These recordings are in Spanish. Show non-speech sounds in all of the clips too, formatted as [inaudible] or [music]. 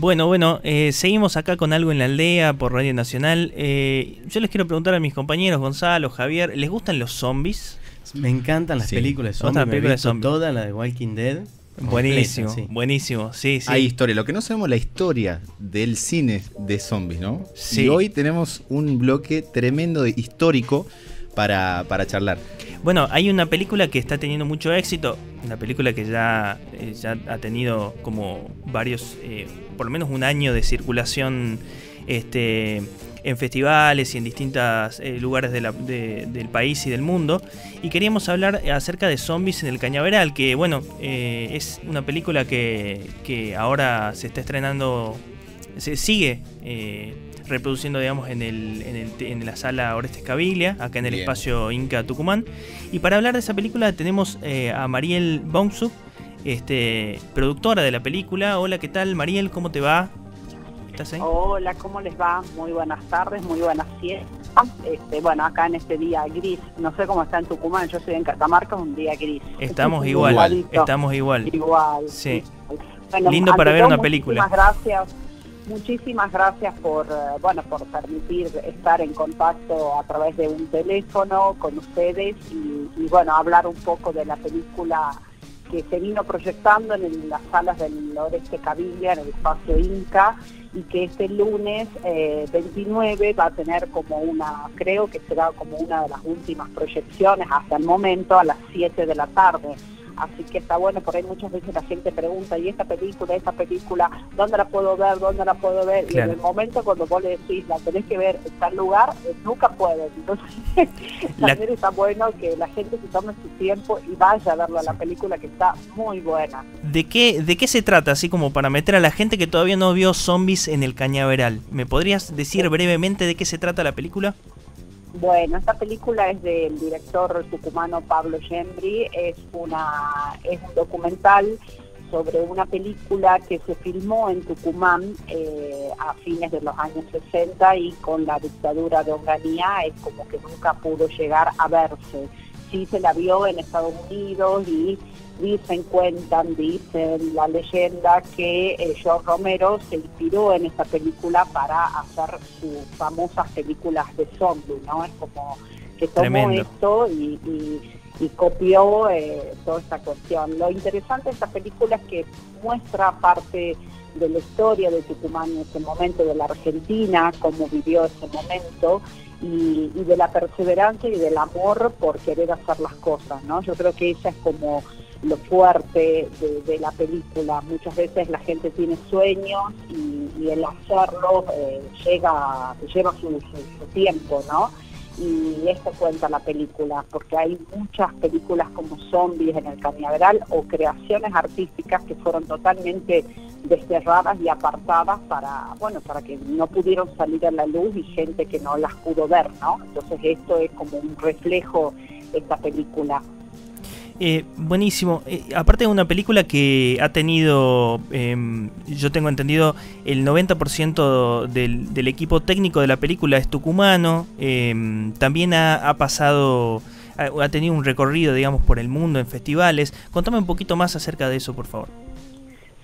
Bueno, bueno, eh, seguimos acá con algo en la aldea por Radio Nacional. Eh, yo les quiero preguntar a mis compañeros, Gonzalo, Javier, ¿les gustan los zombies? Me encantan las Sí. películas de Otra zombies. me he película de zombies. Toda la de Walking Dead. Buenísimo, completa, sí. buenísimo, sí, sí. Hay historia. Lo que no sabemos es la historia del cine de zombies, ¿no? Sí. Y hoy tenemos un bloque tremendo de histórico para, para charlar. Bueno, hay una película que está teniendo mucho éxito, una película que ya, eh, ya ha tenido como varios, eh, por lo menos un año de circulación este, en festivales y en distintos lugares de la- de- del país y del mundo. Y queríamos hablar acerca de Zombies en el Cañaveral, que bueno, eh, es una película que, que ahora se está estrenando, se sigue eh, reproduciendo, digamos, en, el, en, el en la sala Orestes Caviglia, acá en el Bien. espacio Inca Tucumán. Y para hablar de esa película tenemos eh, a Mariel Bonsuk, este, productora de la película. Hola, ¿qué tal, Mariel? ¿Cómo te va? ¿Estás ahí? Hola, ¿cómo les va? Muy buenas tardes, muy buenas. Este, bueno, acá en este día gris, no sé cómo está en Tucumán, yo soy en Catamarca, es un día gris. Estamos igual, Igualito. estamos igual. Igual. Sí. Bueno, Lindo para ver todo, una película. Muchísimas gracias. Muchísimas gracias por, eh, bueno, por permitir estar en contacto a través de un teléfono con ustedes y, y, bueno, hablar un poco de la película que se vino proyectando en las salas del Oeste Cavilla, en el espacio Inca, y que este lunes eh, 29 va a tener como una, creo que será como una de las últimas proyecciones hasta el momento a las 7 de la tarde. Así que está bueno, por ahí muchas veces la gente pregunta, ¿y esta película, esta película, dónde la puedo ver, dónde la puedo ver? Y Claro. en el momento cuando vos le decís, la tenés que ver en tal lugar, eh, nunca puedes. Entonces, [laughs] La- también está bueno que la gente se tome su tiempo y vaya a verla la película que está muy buena. ¿De qué, ¿De qué se trata? Así como para meter a la gente que todavía no vio Zombies en el Cañaveral. ¿Me podrías decir brevemente de qué se trata la película? Bueno, esta película es del director tucumano Pablo Gembri, es una es un documental sobre una película que se filmó en Tucumán eh, a fines de los años 60 y con la dictadura de Onganía es como que nunca pudo llegar a verse. Sí se la vio en Estados Unidos y dicen, cuentan, dicen la leyenda que eh, George Romero se inspiró en esta película para hacer sus famosas películas de zombies, ¿no? Es como que tomó Tremendo. esto y, y- y copió eh, toda esta cuestión. Lo interesante de esta película es que muestra parte de la historia de Tucumán en ese momento, de la Argentina, cómo vivió ese momento y, y de la perseverancia y del amor por querer hacer las cosas, ¿no? Yo creo que esa es como lo fuerte de, la película. Muchas veces la gente tiene sueños y, el hacerlo eh, llega, lleva su- su tiempo, ¿no? Y esto cuenta la película, porque hay muchas películas como zombies en el cañaveral o creaciones artísticas que fueron totalmente desterradas y apartadas para, bueno, para que no pudieron salir a la luz y gente que no las pudo ver, ¿no? Entonces esto es como un reflejo esta película. Eh, buenísimo. Eh, aparte de una película que ha tenido, em, yo tengo entendido, el 90% del, del equipo técnico de la película es tucumano. em, también ha, ha pasado, ha, ha tenido un recorrido, digamos, por el mundo en festivales. Contame un poquito más acerca de eso, por favor.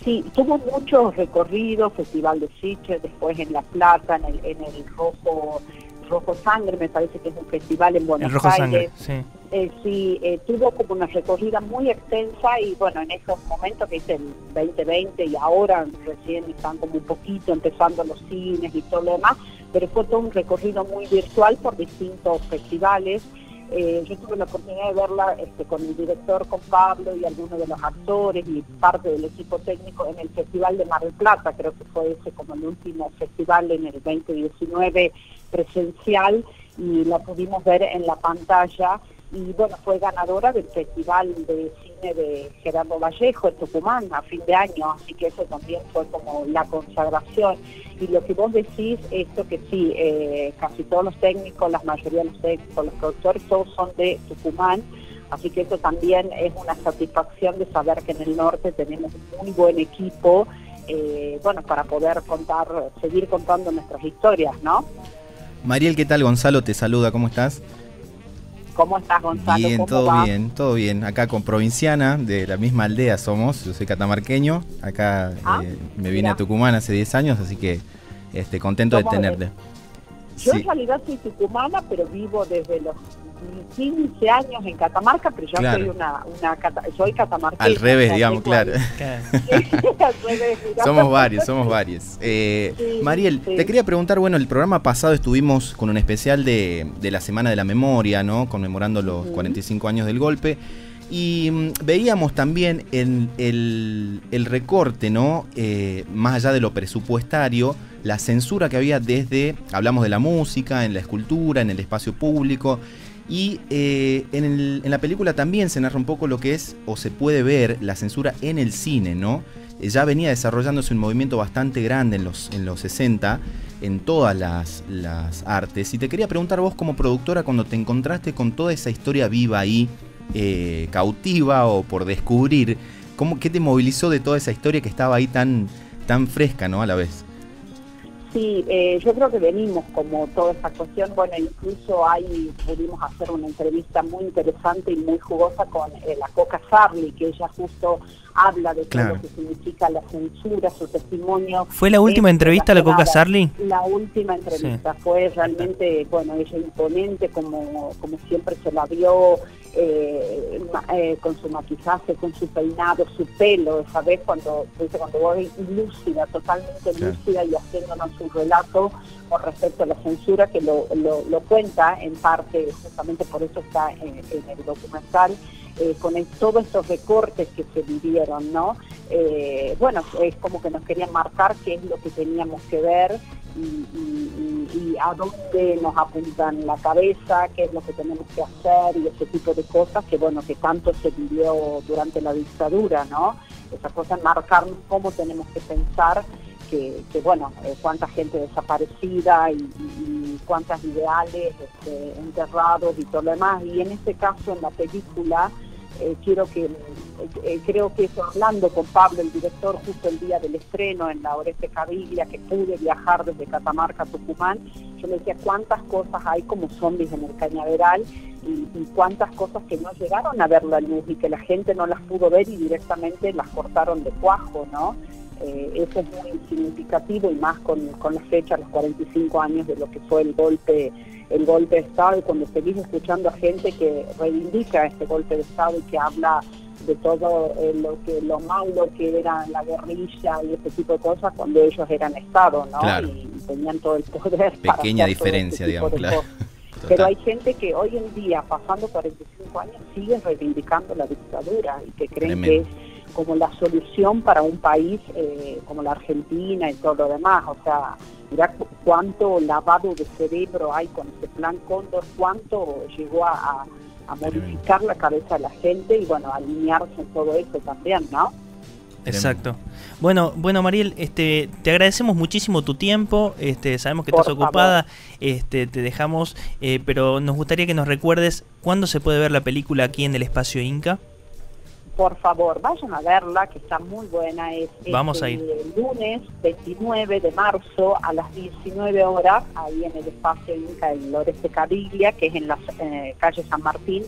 Sí, tuvo muchos recorridos, Festival de Sitges, después en La Plata, en el, en el Rojo, Rojo Sangre, me parece que es un festival en Buenos el Rojo Aires. Sangre, sí. Eh, sí, eh, tuvo como una recorrida muy extensa y bueno, en esos momentos que el 2020 y ahora recién están como un poquito empezando los cines y todo lo demás, pero fue todo un recorrido muy virtual por distintos festivales. Eh, yo tuve la oportunidad de verla este, con el director, con Pablo y algunos de los actores y parte del equipo técnico en el Festival de Mar del Plata, creo que fue ese como el último festival en el 2019 presencial y la pudimos ver en la pantalla y bueno, fue ganadora del Festival de Cine de Gerardo Vallejo en Tucumán a fin de año, así que eso también fue como la consagración. Y lo que vos decís, esto que sí, eh, casi todos los técnicos, la mayoría de los técnicos, los productores, todos son de Tucumán, así que eso también es una satisfacción de saber que en el norte tenemos un muy buen equipo, eh, bueno, para poder contar, seguir contando nuestras historias, ¿no? Mariel, ¿qué tal? Gonzalo te saluda, ¿cómo estás? ¿Cómo estás, Gonzalo? Bien, ¿Cómo todo va? bien, todo bien. Acá con provinciana, de la misma aldea somos. Yo soy catamarqueño. Acá Ah, eh, me vine mira. a Tucumán hace 10 años, así que este, contento de ¿Cómo tenerte. Yo Sí, en realidad soy tucumana, pero vivo desde los 15 años en Catamarca, pero yo Claro. soy una, una soy catamarqueña. al revés, digamos, claro. ahí- [laughs] [laughs] al revés, digamos. Somos varios, somos varios. Eh, Sí, Mariel, sí. te quería preguntar, bueno, el programa pasado estuvimos con un especial de, de la Semana de la Memoria, ¿no? Conmemorando los Ujú. 45 años del golpe. Y mm, veíamos también el, el- el recorte, ¿no? Eh, más allá de lo presupuestario, la censura que había desde, hablamos de la música, en la escultura, en el espacio público. Y eh, en, el- en la película también se narra un poco lo que es, o se puede ver, la censura en el cine, ¿no? Eh, ya venía desarrollándose un movimiento bastante grande en los, en los 60, en todas las, las artes. Y te quería preguntar vos como productora, cuando te encontraste con toda esa historia viva ahí, eh, cautiva o por descubrir, ¿cómo, ¿qué te movilizó de toda esa historia que estaba ahí tan, tan fresca, ¿no? A la vez. Sí, eh, yo creo que venimos como toda esta cuestión, bueno, incluso ahí pudimos hacer una entrevista muy interesante y muy jugosa con eh, la Coca Sarli, que ella justo habla de Claro. lo que significa la censura, su testimonio. ¿Fue la última entrevista a la Coca. Sarli? La última entrevista fue realmente, bueno, ella imponente, como, como siempre se la vio, eh, eh, con su maquillaje, con su peinado, su pelo, esa vez cuando, cuando vos lúcida, totalmente Claro. lúcida y haciéndonos un relato con respecto a la censura que lo, lo, lo cuenta en parte, justamente por eso está en, en el documental, eh, con el- todos estos recortes que se vivieron, ¿no? Eh, bueno, es como que nos querían marcar qué es lo que teníamos que ver y, a dónde nos apuntan la cabeza, qué es lo que tenemos que hacer y ese tipo de cosas que, bueno, que tanto se vivió durante la dictadura, ¿no? Esa cosa, marcarnos cómo tenemos que pensar que, que, bueno, eh, cuánta gente desaparecida y, y- y cuántas ideales este, enterrados y todo lo demás. Y en este caso, en la película, eh, quiero que, eh, eh, creo que es hablando con Pablo, el director, justo el día del estreno en la Oreste Caviglia, que pude viajar desde Catamarca a Tucumán, yo le decía cuántas cosas hay como zombies en el cañaveral y, y cuántas cosas que no llegaron a ver la luz y que la gente no las pudo ver y directamente las cortaron de cuajo, ¿no? Eh, eso es muy significativo y más con, con la fecha, los 45 años de lo que fue el golpe el golpe de Estado y cuando seguís escuchando a gente que reivindica este golpe de Estado y que habla de todo eh, lo que lo malo que era la guerrilla y ese tipo de cosas cuando ellos eran Estado, ¿no? Claro. Y, y tenían todo el poder. para Pequeña todo diferencia, tipo digamos, claro. Pero hay gente que hoy en día, pasando 45 años, sigue reivindicando la dictadura y que creen Tremendo. que como la solución para un país eh, como la Argentina y todo lo demás. O sea, mira cu- cuánto lavado de cerebro hay con ese plan Cóndor, cuánto llegó a, a- a modificar la cabeza de la gente y bueno, alinearse en todo eso también, ¿no? Exacto. Bueno, bueno Mariel, este, te agradecemos muchísimo tu tiempo. Este, sabemos que Por estás ocupada. Este, te dejamos, eh, pero nos gustaría que nos recuerdes cuándo se puede ver la película aquí en el espacio Inca. Por favor, vayan a verla, que está muy buena. Es Vamos este a ir. lunes 29 de marzo a las 19 horas, ahí en el espacio Inca en Loreste Caviglia, que es en la eh, calle San Martín,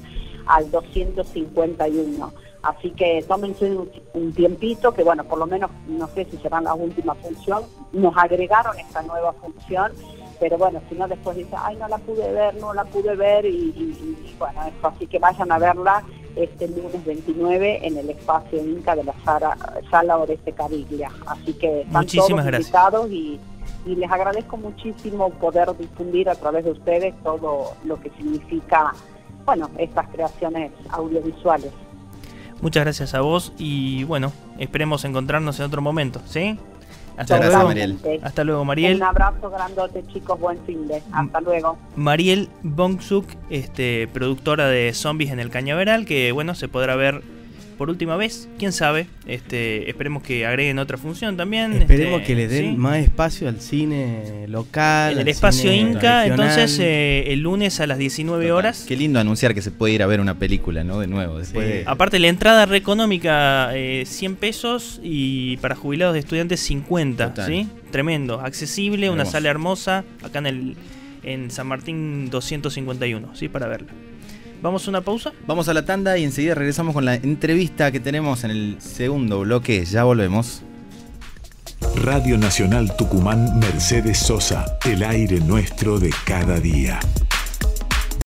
al 251. Así que tómense un, un tiempito, que bueno, por lo menos no sé si será la última función. Nos agregaron esta nueva función, pero bueno, si no después dice, ay, no la pude ver, no la pude ver, y, y- y, bueno, eso. Así que vayan a verla este lunes 29 en el espacio Inca de la sala, sala Oreste Caviglia. Así que están Muchísimas todos gracias. invitados y, y les agradezco muchísimo poder difundir a través de ustedes todo lo que significa, bueno, estas creaciones audiovisuales. Muchas gracias a vos y bueno, esperemos encontrarnos en otro momento, ¿sí? Hasta Muchas gracias, luego. Mariel. Hasta luego, Mariel. Un abrazo grandote, chicos. Buen fin de. Hasta luego. Mariel Bongsuk, este, productora de Zombies en el Cañaveral, que bueno, se podrá ver por última vez, quién sabe. Este, esperemos que agreguen otra función también. Esperemos este, que le den ¿sí? más espacio al cine local. En el espacio Inca, entonces eh, el lunes a las 19 Total. horas. Qué lindo anunciar que se puede ir a ver una película, ¿no? De nuevo, después Sí. de- Aparte, la entrada re económica, eh, 100 pesos y para jubilados de estudiantes 50, Total. ¿sí? Tremendo, accesible, una sala hermosa, acá en el en San Martín 251, ¿sí? Para verla. ¿Vamos a una pausa? Vamos a la tanda y enseguida regresamos con la entrevista que tenemos en el segundo bloque. Ya volvemos. Radio Nacional Tucumán Mercedes Sosa, el aire nuestro de cada día.